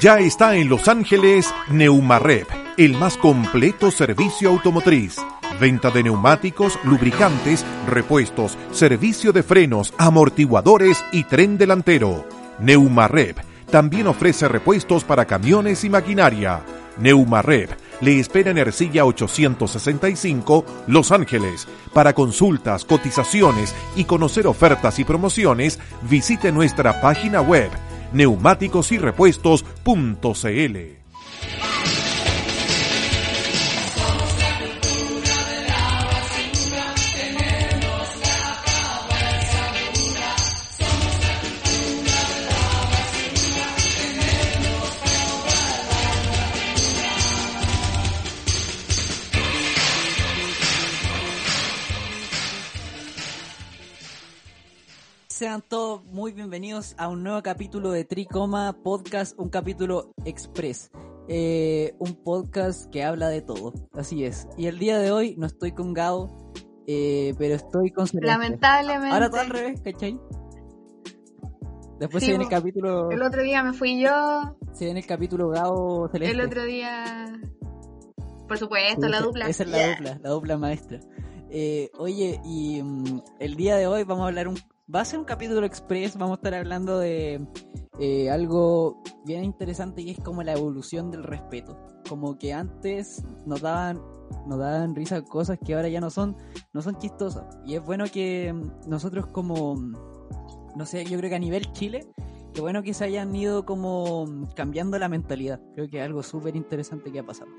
Ya está en Los Ángeles Neumarep, el más completo servicio automotriz. Venta de neumáticos, lubricantes, repuestos, servicio de frenos, amortiguadores y tren delantero. Neumarep también ofrece repuestos para camiones y maquinaria. Neumarep le espera en Ercilla 865, Los Ángeles. Para consultas, cotizaciones y conocer ofertas y promociones, visite nuestra página web neumáticosyrrepuestos.cl. Sean todos muy bienvenidos a un nuevo capítulo de Tricoma Podcast, un capítulo express. Eh, un podcast que habla de todo, así es. Y el día de hoy no estoy con Gao, eh, pero estoy con Celeste. Lamentablemente. Ahora todo al revés, ¿cachai? Después Sí, se viene el capítulo. El otro día me fui yo, Se viene el capítulo Gao Celeste. el otro día... Por supuesto, Sí, la dupla. Esa es la Yeah. dupla, la dupla maestra. Eh, oye, y mm, el día de hoy vamos a hablar un... Va a ser un capítulo express, vamos a estar hablando de eh, algo bien interesante y es como la evolución del respeto. Como que antes nos daban, nos daban risa cosas que ahora ya no son, no son chistosas. Y es bueno que nosotros como, no sé, yo creo que a nivel Chile, que bueno que se hayan ido como cambiando la mentalidad. Creo que es algo súper interesante que ha pasado.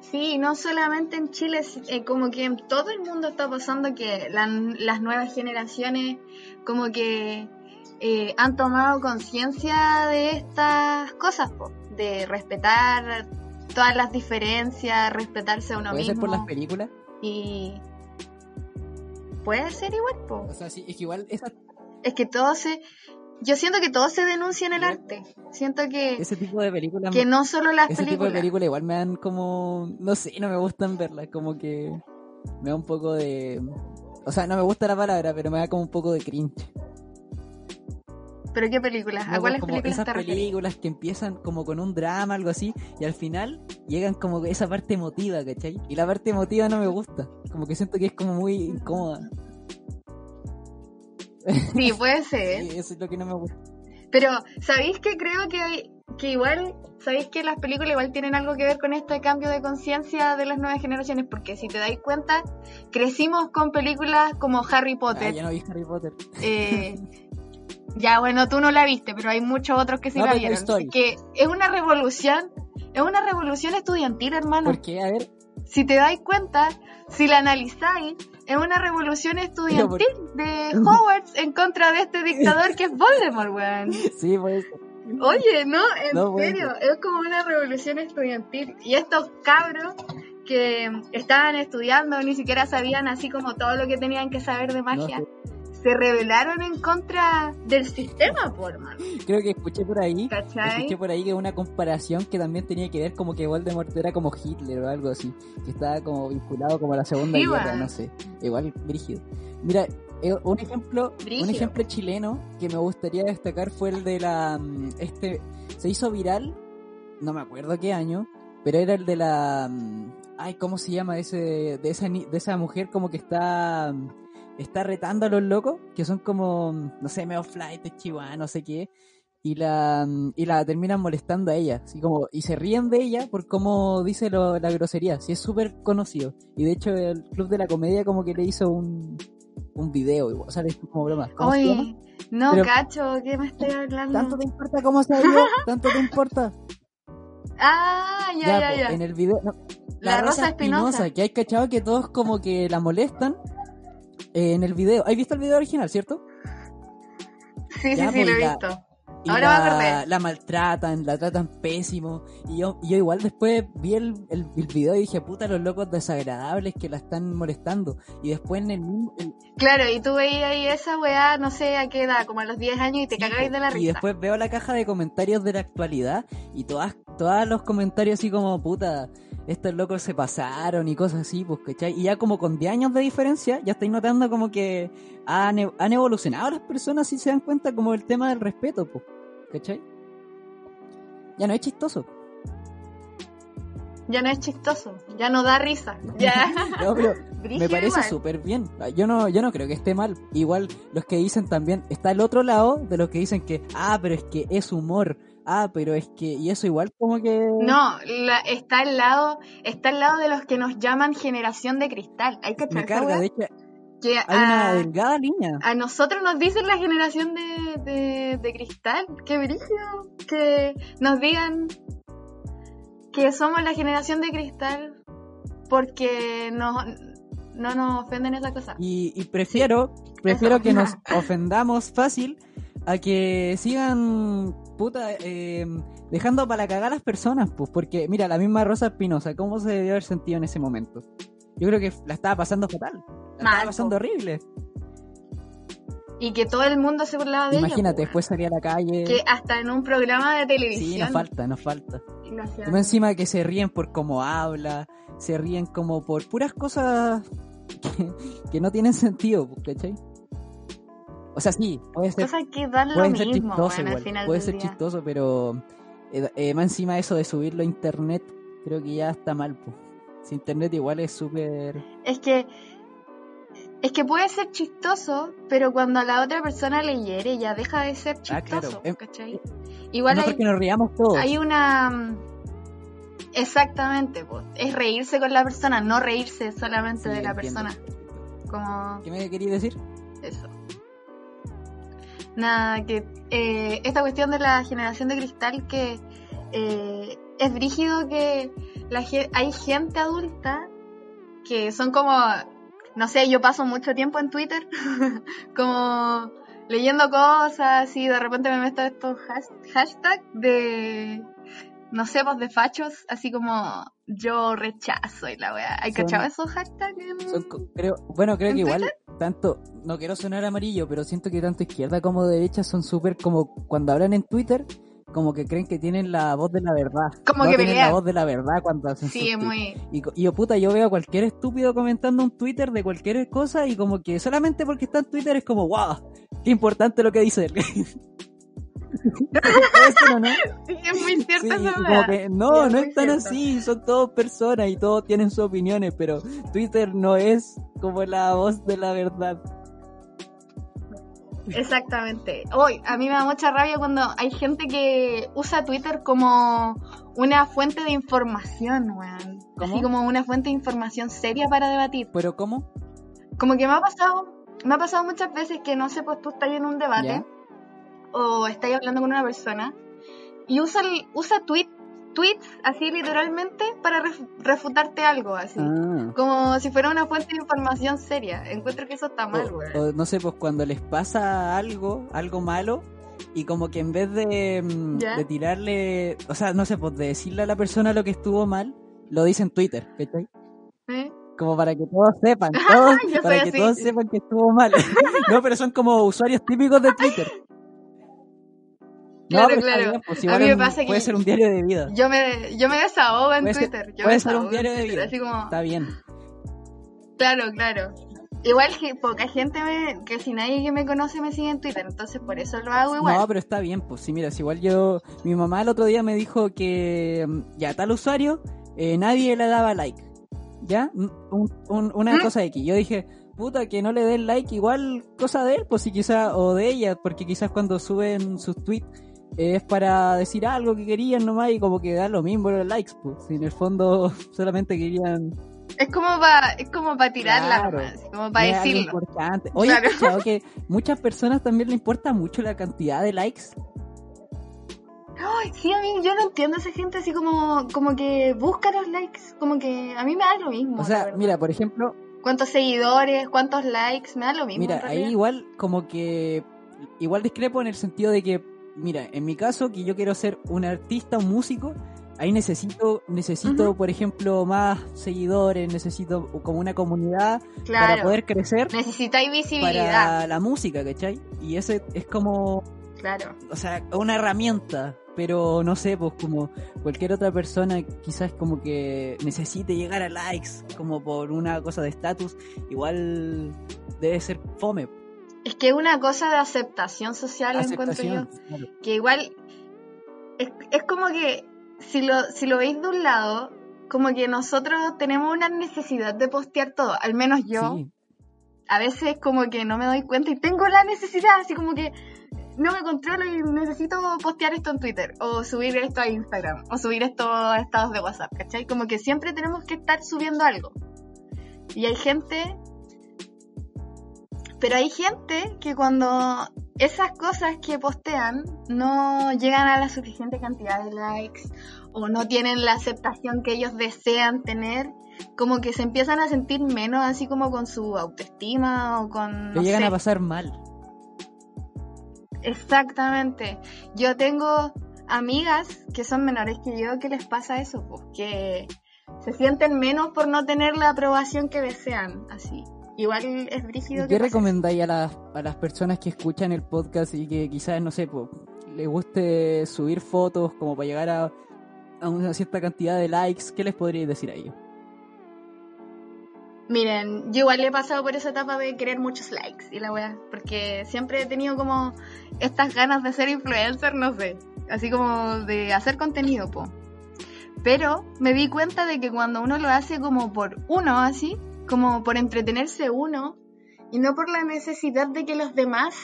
Sí, no solamente en Chile, eh, como que en todo el mundo está pasando que la- las nuevas generaciones como que eh, han tomado conciencia de estas cosas, po, de respetar todas las diferencias, respetarse a uno ¿Puede mismo. ser por las películas? Y puede ser igual, po. O sea, sí, es que igual esa, Es que todo se... Yo siento que todo se denuncia en el arte. Siento que, ese tipo de películas, que no solo las ese tipo de películas. películas igual me dan como, no sé, no me gustan verlas, como que me da un poco de, o sea, no me gusta la palabra, pero me da como un poco de cringe. ¿Pero qué películas? No, ¿A cuáles como películas esas películas que empiezan como con un drama, algo así, y al final llegan como que esa parte emotiva, ¿cachai? Y la parte emotiva no me gusta, como que siento que es como muy incómoda. Sí, puede ser. Sí, eso es lo que no me gusta. Pero, ¿sabéis que creo que hay, que igual, sabéis que las películas igual tienen algo que ver con este cambio de conciencia de las nuevas generaciones? Porque si te dais cuenta, crecimos con películas como Harry Ah, Potter. ya no vi Harry Potter. eh, ya, bueno, tú no la viste, pero hay muchos otros que sí No, la vieron. Que es una revolución, es una revolución estudiantil, hermano. ¿Por qué? A ver, si te dais cuenta, si la analizáis, es una revolución estudiantil de Hogwarts en contra de este dictador que es Voldemort, weón. sí, puede ser. Oye, no, en No, serio, es como una revolución estudiantil. Y estos cabros que estaban estudiando ni siquiera sabían así como todo lo que tenían que saber de magia, No se rebelaron en contra del sistema, por man. Creo que escuché por ahí, ¿Cachai? escuché por ahí que una comparación que también tenía que ver como que Voldemort era como Hitler o algo así, que estaba como vinculado como a la Segunda Sí, Guerra, no sé, igual brígido. Mira, eh, un ejemplo, un ejemplo chileno que me gustaría destacar fue el de la mm, este se hizo viral, no me acuerdo qué año, pero era el de la mm, ay, ¿cómo se llama ese de esa de esa mujer como que está mm, está retando a los locos, que son como, no sé, medio flight, chihuahua, no sé qué, y la, y la terminan molestando a ella, así como, y se ríen de ella por cómo dice lo- la grosería, sí es súper conocido, y de hecho el Club de la Comedia como que le hizo un, un video, igual, o sea, hizo como broma. Oye, no, Pero- cacho, ¿qué me estoy hablando? ¿Tanto te importa cómo se vio? ¿Tanto te importa? Ah, ya, ya, po, ya. en el video, no, La Rosa Espinosa. que hay cachado que todos como que la molestan en el video, ¿has visto el video original, cierto? Sí, Ya, sí, sí, lo he visto. Y Ahora la, me acordé. la maltratan, la tratan pésimo. Y yo, y yo igual después vi el, el, el video y dije, puta, los locos desagradables que la están molestando. Y después en el mismo... el- Claro, y tú veías ahí esa weá, no sé a qué edad, como a los 10 años y te cagáis de la y risa. después veo la caja de comentarios de la actualidad y todas, todos los comentarios así como, puta, estos locos se pasaron y cosas así, pues, ¿cachai? Y ya como con 10 años de diferencia, ya estáis notando como que han, han evolucionado las personas si se dan cuenta como el tema del respeto, pues. ¿Cachai? Ya no es chistoso. Ya no es chistoso, ya no da risa. Ya. No, pero me parece súper bien. Yo no, yo no creo que esté mal. Igual los que dicen también, está el otro lado de los que dicen que, ah, pero es que es humor. Ah, pero es que, y eso igual como que... No, la- está al lado, está al lado de los que nos llaman generación de cristal. Hay que Me carga, de hecho, que hay una a, delgada línea. a nosotros nos dicen la generación de, de, de cristal. Qué brillo. Que nos digan que somos la generación de cristal porque no, no nos ofenden esa cosa. Y, y prefiero, prefiero Eso. que nos ofendamos fácil a que sigan, puta, eh, dejando para cagar a las personas, pues, porque mira, la misma Rosa Espinosa, ¿cómo se debió haber sentido en ese momento? Yo creo que la estaba pasando fatal, Mal, estaba pasando horrible. Y que todo el mundo se burlaba de Imagínate, ella. después salía a la calle. Que hasta en un programa de televisión. Sí, nos falta, nos falta. más encima que se ríen por cómo habla, se ríen como por puras cosas que, que no tienen sentido, ¿cachai? O sea, sí, puede ser, Cosas que dan lo puede ser mismo, chistoso weón, al igual, final puede del ser día. chistoso, pero eh, eh, más encima eso de subirlo a internet, creo que ya está mal, pues. Si internet igual es súper... Es que es que puede ser chistoso, pero cuando a la otra persona le hiere ya deja de ser Ah, chistoso, claro. ¿cachai? Igual hay, que nos riamos todos. hay una exactamente, po, es reírse con la persona, no reírse solamente Sí, de la entiendo. persona. Como ¿Qué me querías decir? eso. Nada, que eh, esta cuestión de la generación de cristal que eh, es brígido que la, hay gente adulta que son como, no sé, yo paso mucho tiempo en Twitter como leyendo cosas y de repente me meto estos has- hashtags de, no sé, pues de fachos, así como yo rechazo y la wea. ¿Hay cachado esos hashtags? en- Son creo, bueno, creo ¿En que igual tanto, no quiero sonar amarillo, pero siento que tanto izquierda como derecha son súper como cuando hablan en Twitter, como que creen que tienen la voz de la verdad. Como no que tienen la voz de la verdad cuando hacen Sí, es muy... Y, yo, puta, yo veo a cualquier estúpido comentando un Twitter de cualquier cosa y como que solamente porque está en Twitter es como, wow, qué importante lo que dice él. Puede ser, ¿o no? Sí, es muy cierto Sí, como que no, Sí, es no es tan cierto. así, son todos personas y todos tienen sus opiniones, pero Twitter no es como la voz de la verdad. Exactamente. Hoy, a mí me da mucha rabia cuando hay gente que usa Twitter como una fuente de información, weón. Así como una fuente de información seria para debatir. ¿Pero cómo? Como que me ha pasado, me ha pasado muchas veces que no sé, pues tú estás en un debate Ya. o estás hablando con una persona y usa, usa tweet, tweets así literalmente para ref- refutarte algo, así. Ah. Como si fuera una fuente de información seria. Encuentro que eso está mal, o no sé, pues cuando les pasa algo, algo malo, y como que en vez de, mm, ¿Ya? de tirarle, o sea, no sé, pues de decirle a la persona lo que estuvo mal, lo dice en Twitter, ¿cachai? ¿Eh? Como para que todos sepan, todos, para que así. todos sepan que estuvo mal. no, pero son como usuarios típicos de Twitter. Claro, claro. bien, pues, A mí me es un- pasa que- puede ser un diario de vida. Yo me, yo me desahogo en Puede ser- Twitter. yo puede ser un diario de vida. Así como, Está bien. claro, claro. Igual que poca gente me, que si nadie que me conoce me sigue en Twitter, entonces por eso lo hago igual. No, pero está bien, pues sí, mira, si igual yo, mi mamá el otro día me dijo que mm, ya tal usuario, eh, nadie le daba like, ¿ya? Un- un- una ¿Mm? cosa X. Yo dije, puta, que no le den like, igual cosa de él, pues sí, quizás, o de ella, porque quizás cuando suben sus tweets es para decir algo que querían nomás y como que da lo mismo los likes, pues, si en el fondo solamente querían... Es como para es como para tirarla Claro. como para decirlo. importante. Oye, Claro. ¿has escuchado que muchas personas también le importa mucho la cantidad de likes? Ay, sí, a mí yo no entiendo a esa gente así como, como que busca los likes, como que a mí me da lo mismo. O sea, mira, por ejemplo, cuántos seguidores, cuántos likes, me da lo mismo. Mira, ahí igual como que igual discrepo en el sentido de que, mira, en mi caso que yo quiero ser un artista, un músico, ahí necesito necesito, por ejemplo, más seguidores, necesito como una comunidad claro, para poder crecer necesitáis visibilidad, para la música, ¿cachai? Y ese es como, claro. o sea, una herramienta, pero no sé, pues como cualquier otra persona quizás como que necesite llegar a likes como por una cosa de estatus, igual debe ser fome. Es que es una cosa de aceptación social, encuentro yo. Aceptación, claro. Que igual es, es como que si lo, si lo veis de un lado, como que nosotros tenemos una necesidad de postear todo, al menos yo. Sí. A veces como que no me doy cuenta y tengo la necesidad, así como que no me controlo y necesito postear esto en Twitter, o subir esto a Instagram, o subir esto a estados de WhatsApp, ¿cachai? Como que siempre tenemos que estar subiendo algo. Y hay gente... Pero hay gente que cuando esas cosas que postean no llegan a la suficiente cantidad de likes o no tienen la aceptación que ellos desean tener, como que se empiezan a sentir menos así como con su autoestima o con... Lo no llegan sé. a pasar mal. Exactamente. Yo tengo amigas que son menores que yo que les pasa eso, pues, que se sienten menos por no tener la aprobación que desean, así. Igual es brígido que ¿Qué recomendáis a las, a las personas que escuchan el podcast y que quizás, no sé, po, les guste subir fotos como para llegar a, a una cierta cantidad de likes? ¿Qué les podríais decir a ellos? Miren, yo igual he pasado por esa etapa de querer muchos likes y la weá, porque siempre he tenido como estas ganas de ser influencer, no sé, así como de hacer contenido, po. Pero me di cuenta de que cuando uno lo hace como por uno, así, como por entretenerse uno, y no por la necesidad de que los demás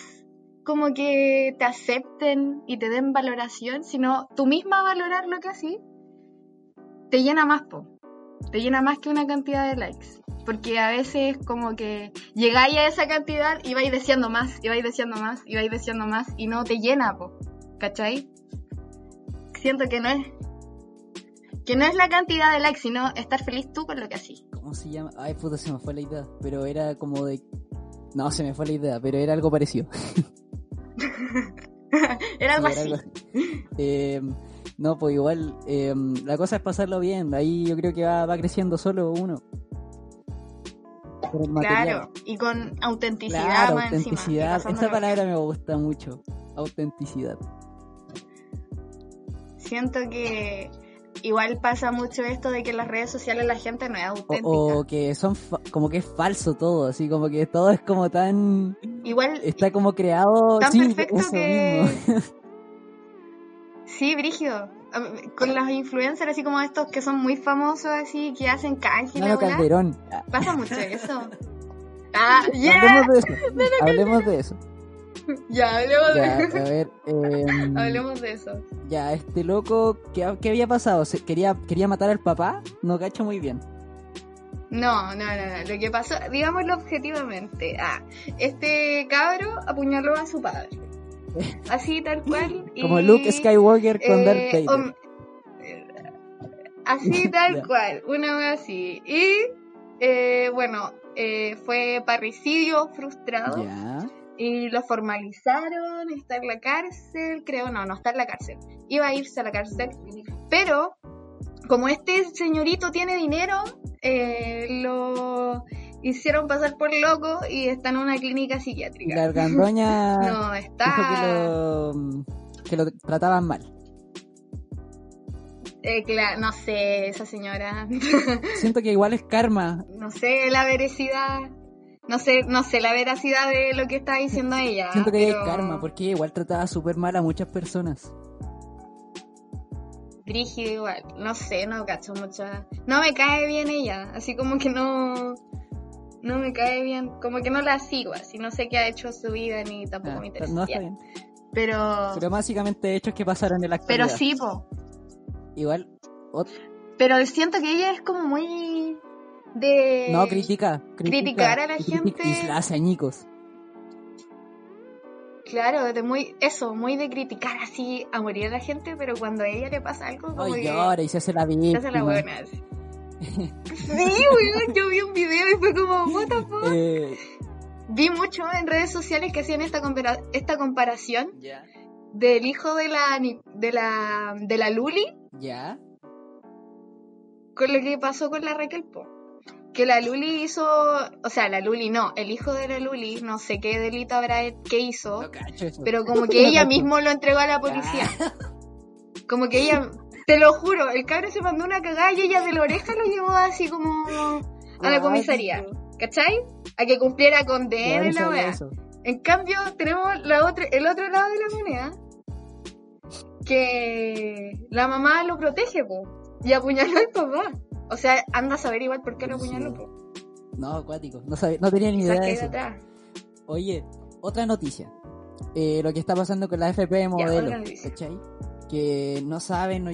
como que te acepten y te den valoración, sino tú misma valorar lo que así, te llena más, po. Te llena más que una cantidad de likes. Porque a veces como que llegáis a esa cantidad y vais deseando más, y vais deseando más, y vais deseando más, y no te llena, po. ¿Cachai? Siento que no es. Que no es la cantidad de likes, sino estar feliz tú con lo que así. ¿Cómo se llama? Ay, puta, se me fue la idea. Pero era como de... No, se me fue la idea, pero era algo parecido. Era algo Sí, era así. algo. Eh, no, pues igual, eh, la cosa es pasarlo bien. Ahí yo creo que va, va creciendo solo uno. Claro, y con autenticidad Claro, más encima, autenticidad. pasándolo Esa bien. palabra me gusta mucho. Autenticidad. Siento que igual pasa mucho esto de que en las redes sociales la gente no es auténtica. O, o que son fa- como que es falso todo, así como que todo es como tan Igual está como creado Tan sí, perfecto eso que- mismo. Sí, Brígido. A- Con los influencers así como estos que son muy famosos, así, que hacen canje weá, Calderón. Pasa mucho eso. Ah, ya, Hablemos de eso. Hablemos de eso. ya, hablemos Ya, de a ver, em, Hablemos de eso. ya, este loco, ¿qué, qué había pasado? ¿Se- ¿Quería, ¿Quería matar al papá? No cacho muy bien. No, no, no, no. Lo que pasó, digámoslo objetivamente. Ah, este cabro apuñaló a su padre. Así tal cual. y, Como Luke Skywalker con eh, Darth Vader. Así tal cual, una vez así. Y eh, bueno, eh, fue parricidio frustrado Ya. Y lo formalizaron, está en la cárcel, creo, no, no está en la cárcel. Iba a irse a la cárcel, pero como este señorito tiene dinero, eh, lo hicieron pasar por loco y está en una clínica psiquiátrica. la argandoña No, dijo que está... lo, que lo trataban mal. Eh, no sé, esa señora. Siento que igual es karma. no sé la veracidad. No sé, no sé la veracidad de lo que está diciendo ella. Siento que pero es karma, porque igual trataba súper mal a muchas personas. Brígido igual. No sé, no cacho mucho. No me cae bien ella. Así como que no. No me cae bien. Como que no la sigo así. No sé qué ha hecho su vida ni tampoco Ah, me interesa. no está bien. Pero. Pero básicamente hechos que pasaron en la Pero actualidad. sí, po. Igual, Pero siento que ella es como muy. De. no, critica, critica. Criticar a la gente. Y la hace añicos. Claro, de muy. Eso, muy de criticar así a morir a la gente. Pero cuando a ella le pasa algo, como Ay, que. llora y se hace la Se víctima. hace la buena. Sí, weón, yo vi un video y fue como, what the fuck. Eh, Vi mucho en redes sociales que hacían esta, compara- esta comparación del hijo de la, de la de la Luli Ya. con lo que pasó con la Raquel Po. Que la Luli hizo, o sea, la Luli no, el hijo de la Luli, no sé qué delito habrá que hizo, No pero como que ella mismo lo entregó a la policía. Como que ella, te lo juro, el cabro se mandó una cagada y ella de la oreja lo llevó así como a la comisaría. ¿Cachai? A que cumpliera condena y la eso. En cambio, tenemos la otra, el otro lado de la moneda, que la mamá lo protege, po, y apuñaló al papá. O sea, anda a saber igual por qué lo apuñaló, po. No, acuático. No, sabía, no tenía ni idea de eso. Oye, otra noticia. Eh, lo que está pasando con la FP de modelo. Que no saben, no,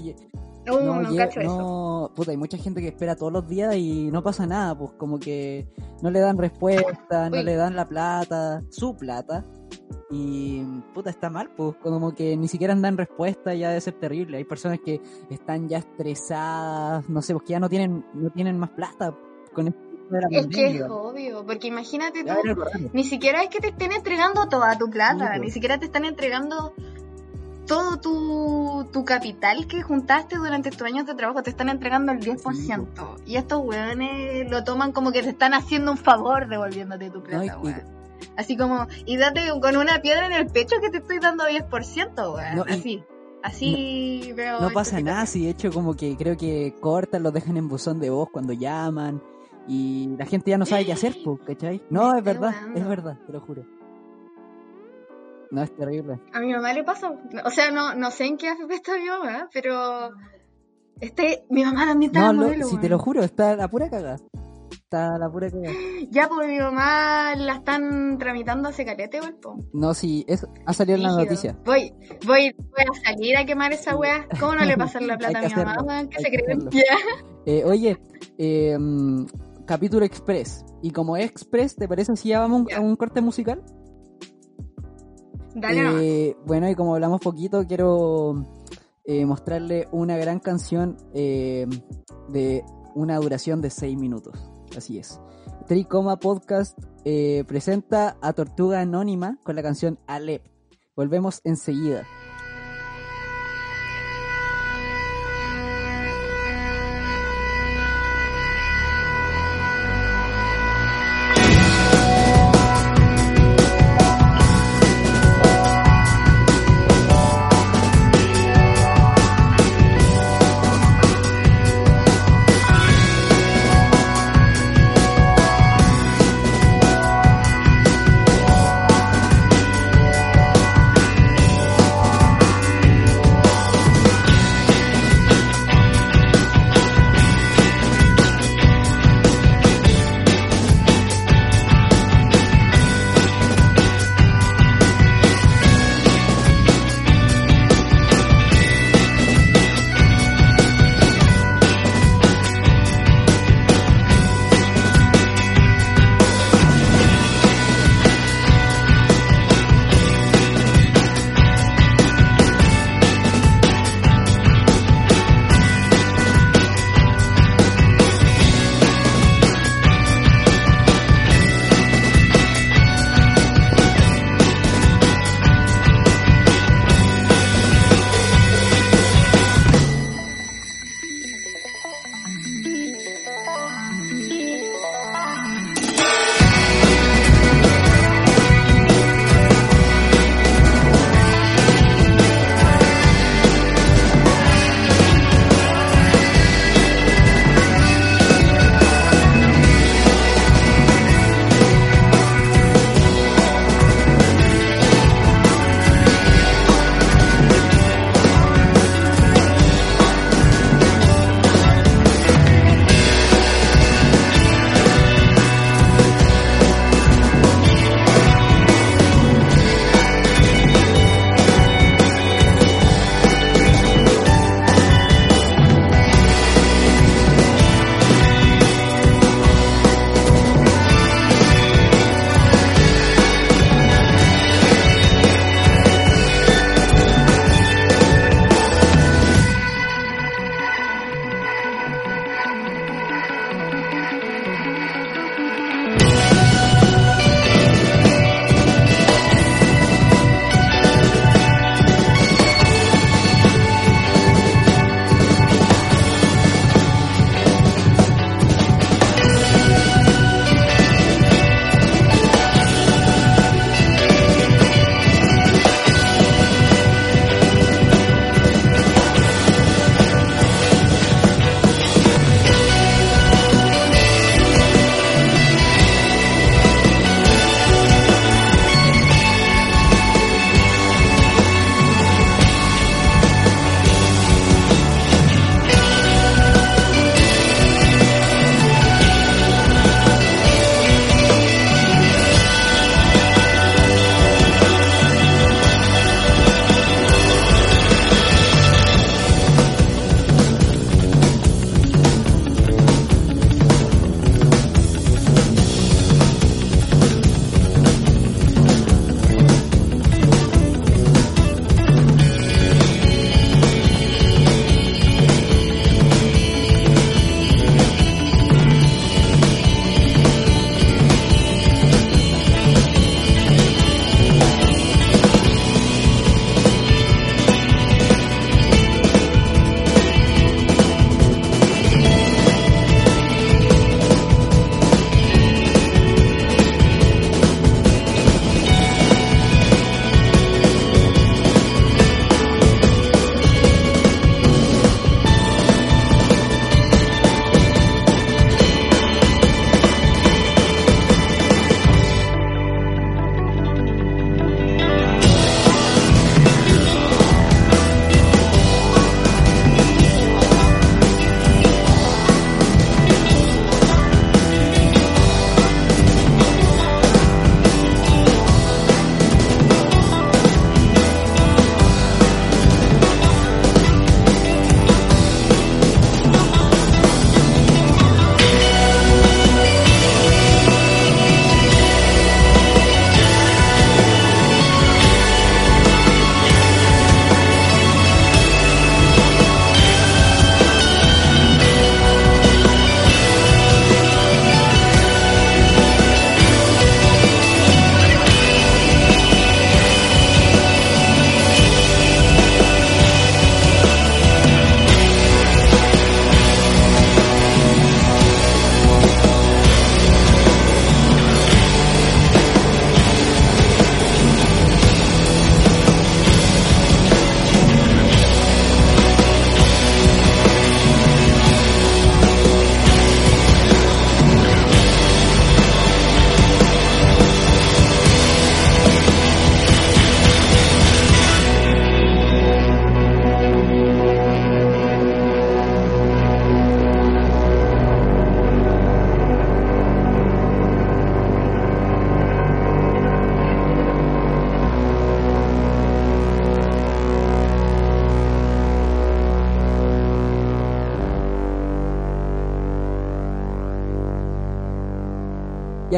No, no, no, cacho eso. puta, hay mucha gente que espera todos los días y no pasa nada, pues como que no le dan respuesta, no le dan la plata, su plata. Y puta, está mal, pues como que ni siquiera dan respuesta, ya debe ser terrible. Hay personas que están ya estresadas, no sé, pues que ya no tienen, no tienen más plata con esto de la Es que es obvio, porque imagínate tú, Ya ni siquiera es que te estén entregando toda tu plata, Sí, pues. ni siquiera te están entregando todo tu, tu capital que juntaste durante tus años de trabajo, te están entregando el 10%. y estos weones lo toman como que te están haciendo un favor devolviéndote tu plata, No, y-. Así como, y date con una piedra en el pecho que te estoy dando 10%, weón. No, así. Así veo. No esta pasa nada, si de hecho como que creo que cortan, los dejan en buzón de voz cuando llaman y la gente ya no sabe qué hacer, pues, ¿cachai? No, es verdad, es verdad, te lo juro. No, es terrible. A mi mamá le pasa. O sea, no, no sé en qué AFP está mi mamá, pero. Este, mi mamá también está No, en lo- modelo, si te lo juro, está la pura caga. Está la pura caga. Ya, pues mi mamá la están tramitando hace calete, igual, po. No, sí, es, ha salido en la Rígido. noticia. Voy, voy, voy a salir a quemar esa weá. ¿Cómo no le pasan la plata a mi mamá? ¿Qué se creen? Eh, oye, eh, capítulo express. Y como es express, ¿te parece si ya vamos Ya. a un corte musical? Dale nomás. Eh, bueno, y como hablamos poquito, quiero eh, mostrarle una gran canción eh, de una duración de 6 minutos. Así es. Tricoma Podcast eh, presenta a Tortuga Anónima con la canción Alep. Volvemos enseguida.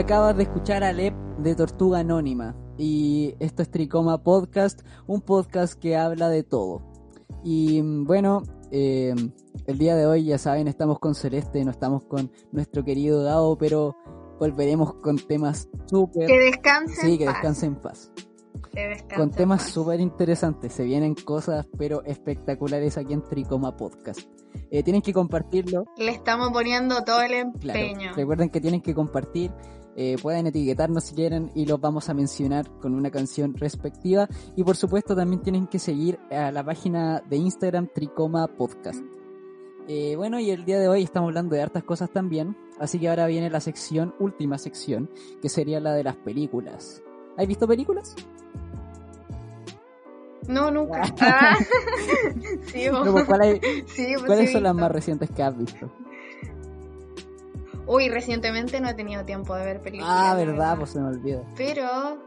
Acabas de escuchar a Lep de Tortuga Anónima. Y esto es Tricoma Podcast, un podcast que habla de todo. Y mm, bueno, eh, el día de hoy ya saben, estamos con Celeste, no estamos con nuestro querido Dao, pero volveremos con temas súper... Que descansen Sí, que descansen en paz. Que Con temas súper interesantes. Se vienen cosas, pero espectaculares aquí en Tricoma Podcast. Eh, tienen que compartirlo. Le estamos poniendo todo el Claro. empeño. Recuerden que tienen que compartir. Eh, pueden etiquetarnos si quieren y los vamos a mencionar con una canción respectiva. Y por supuesto también tienen que seguir a la página de Instagram Tricoma Podcast. Eh, bueno, y el día de hoy estamos hablando de hartas cosas también. Así que ahora viene la sección, última sección, que sería la de las películas. ¿Has visto películas? No, nunca. Ah. sí, No, pues, ¿cuál hay- Sí, pues ¿Cuáles sí, son las más recientes que has visto? Uy, recientemente no he tenido tiempo de ver películas. Ah, verdad, pues se me olvida. Pero,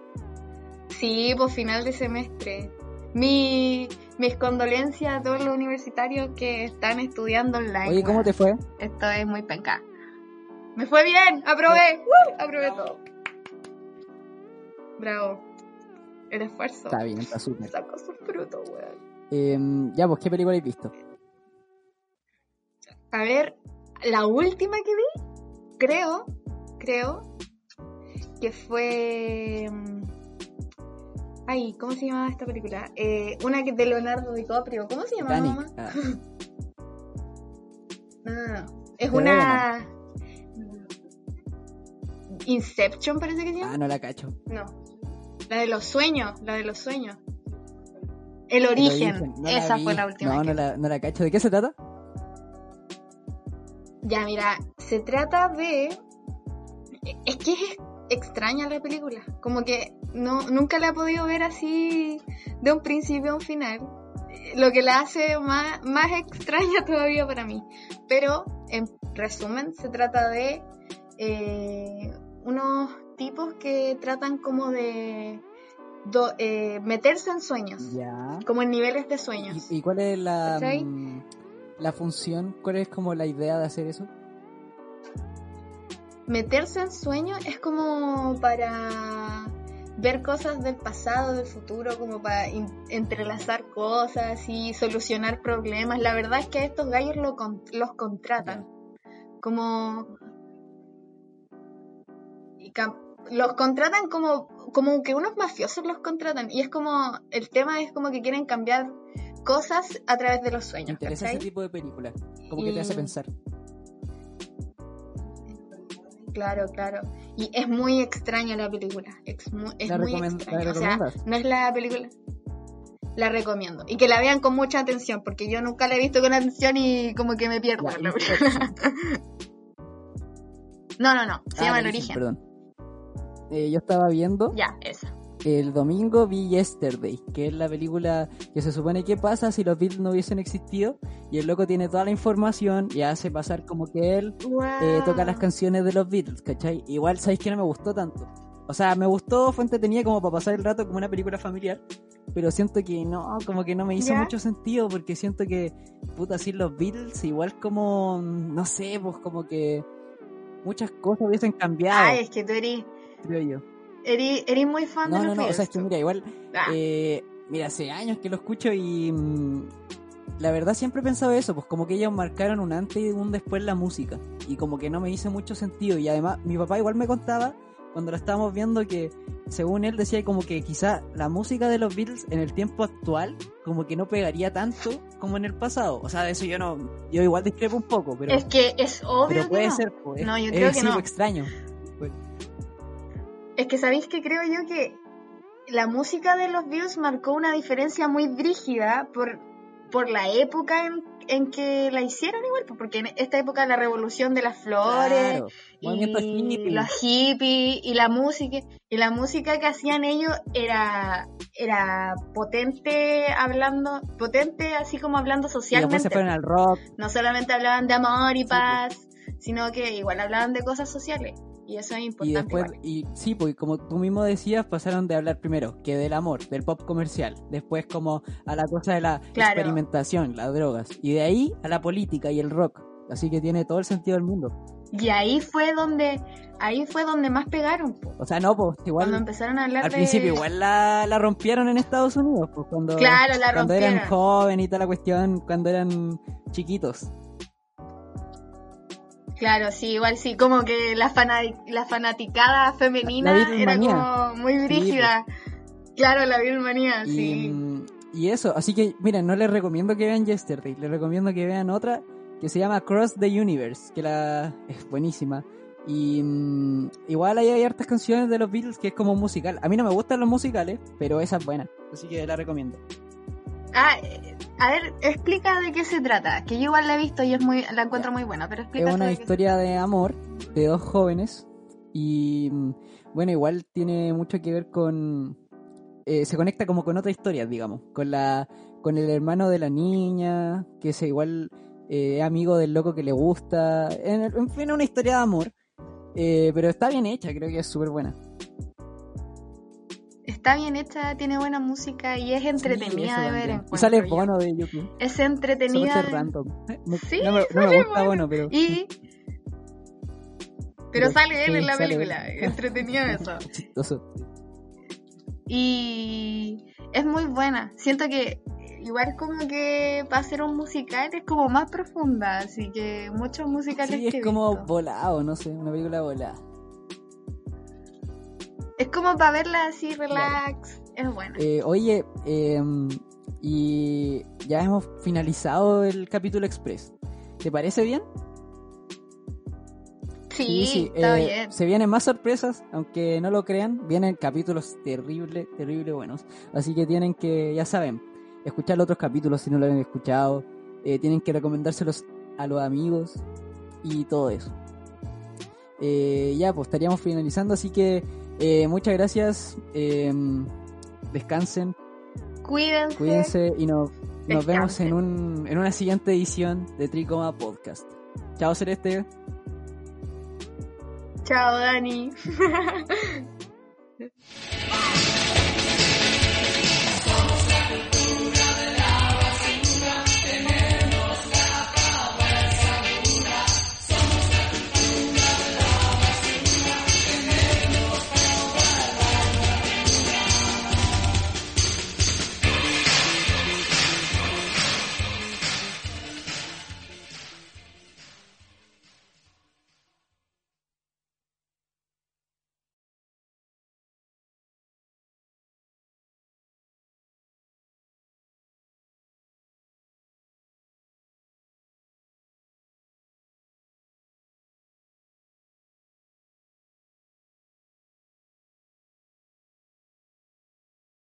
sí, pues final de semestre. Mi, mis condolencias a todos los universitarios que están estudiando online. Oye, ¿cómo te fue? Esto es muy penca. Me fue bien, aprobé, ¡Woo! aprobé todo. Bravo. El esfuerzo. Está bien, está súper. Sacó su fruto, weón. Em, ya, pues, ¿qué película has visto? A ver, la última que vi, creo, creo, que fue... mm, Ay, ¿cómo se llamaba esta película? Eh, una que de Leonardo DiCaprio. ¿Cómo se llamaba? Titanic. mamá? Ah, No, no, no. Es una... Inception parece que se llama. ah, no la cacho. No. La de los sueños, la de los sueños. El origen. El no la Esa vi. fue la última. No, que no la, no la cacho. ¿De qué se trata? Ya, mira, se trata de... Es que es extraña la película. Como que no, nunca la he podido ver así de un principio a un final. Lo que la hace más, más extraña todavía para mí. Pero, en resumen, se trata de eh, unos tipos que tratan como de do- eh, meterse en sueños. Ya. Como en niveles de sueños. ¿Y, y cuál es la. La función? ¿Cuál es como la idea de hacer eso? meterse en sueños es como para ver cosas del pasado, del futuro, como para entrelazar cosas y solucionar problemas. La verdad es que a estos gallos lo con- los contratan. Como... y los contratan como, como que unos mafiosos los contratan. Y es como, el tema es como que quieren cambiar cosas a través de los Me sueños. interesa ese tipo de película. Como que te hace Y- pensar. Claro, claro. Y es muy extraña la película. Es muy, es ¿La muy extraña. la o sea, no es la película. La recomiendo. Y que la vean con mucha atención, porque yo nunca la he visto con atención y como que me pierdo. La no, no, no. Se Ah, llama El Origen. Perdón. Eh, yo estaba viendo Ya, esa. El domingo vi Yesterday, que es la película que se supone que pasa si los Beatles no hubiesen existido. Y el loco tiene toda la información y hace pasar como que él eh, toca las canciones de los Beatles, ¿cachai? Igual sabéis que no me gustó tanto. O sea, me gustó, fue entretenida como para pasar el rato como una película familiar. Pero siento que no, como que no me hizo ¿Ya? mucho sentido porque siento que, puta, sin los Beatles, igual como, no sé, pues como que muchas cosas hubiesen cambiado, Ay, es que tú eres, creo yo. Eres, eres muy fan No, de no, los no, o sea, es que mira, igual. Ah, eh, mira, hace años que lo escucho y mm, la verdad siempre he pensado eso, pues como que ellos marcaron un antes y un después la música y como que no me hizo mucho sentido y además mi papá igual me contaba cuando lo estábamos viendo que según él decía como que quizá la música de los Beatles en el tiempo actual como que no pegaría tanto como en el pasado, o sea, de eso yo no, yo igual discrepo un poco, pero, es que es obvio pero que puede no. ser, pues, No, yo creo es que sí, no. extraño. Pues, Es que sabéis que creo yo que la música de los Beatles marcó una diferencia muy brígida por, por la época en, en que la hicieron igual, pues, porque en esta época la revolución de las flores claro, y hippie. los hippies y la música y la música que hacían ellos era era potente hablando potente así como hablando y socialmente se fueron al rock, no solamente hablaban de amor y Sí, paz sino que igual hablaban de cosas sociales y eso es Y importante después, igual. y sí, pues como tú mismo decías, pasaron de hablar primero que del amor, del pop comercial, después como a la cosa de la Claro. experimentación, las drogas, y de ahí a la política y el rock. Así que tiene todo el sentido del mundo. Y ahí fue donde, ahí fue donde más pegaron, po. O sea, no, pues igual. Cuando empezaron a hablar Al de... principio igual la, la rompieron en Estados Unidos, pues cuando, Claro, la cuando eran jóvenes y toda la cuestión, cuando eran chiquitos. Claro, sí, igual sí, como que la, fana- la fanaticada femenina La era como muy Sí, brígida. Claro, la Beatlemanía, Y, sí. y eso, así que miren, no les recomiendo que vean Yesterday, les recomiendo que vean otra que se llama Cross the Universe, que la es buenísima. Y mm, igual ahí hay hartas canciones de los Beatles que es como musical. A mí no me gustan los musicales, pero esa es buena, así que la recomiendo. Ah, eh, a ver, explica de qué se trata, que yo igual la he visto y es muy, la encuentro muy buena, pero explica Es una de qué se historia de amor de dos jóvenes y mm, bueno, igual tiene mucho que ver con... eh, se conecta como con otra historia, digamos, con la con el hermano de la niña, que es igual eh, amigo del loco que le gusta, en, en fin, una historia de amor, eh, pero está bien hecha, creo que es súper buena. Está bien hecha, tiene buena música y es entretenida Sí, de ver. encuentro Y sale. Bono de Yuki. Es entretenida. ser random. No, Sí, no me, no me sale gusta Bono, pero... Y. Pero Pero sale él en la película. él. Entretenido eso. Chistoso. Y es muy buena. Siento que igual como que para hacer un musical es como más profunda, así que muchos musicales Sí, que es he como volado, no sé, una película volada. Es como para verla así, relax. Es buena. Eh, oye, eh, y ya hemos finalizado el capítulo express. ¿Te parece bien? sí, está eh, bien. Se vienen más sorpresas, aunque no lo crean. Vienen capítulos terrible, terrible buenos. Así que tienen que, ya saben, escuchar los otros capítulos si no lo han escuchado. Eh, tienen que recomendárselos a los amigos y todo eso. Eh, ya, pues estaríamos finalizando, así que eh, muchas gracias. eh, descansen, Cuídense. cuídense y nos, nos vemos en, un, en una siguiente edición de Tricoma Podcast. Chao, Celeste. Chao, Dani.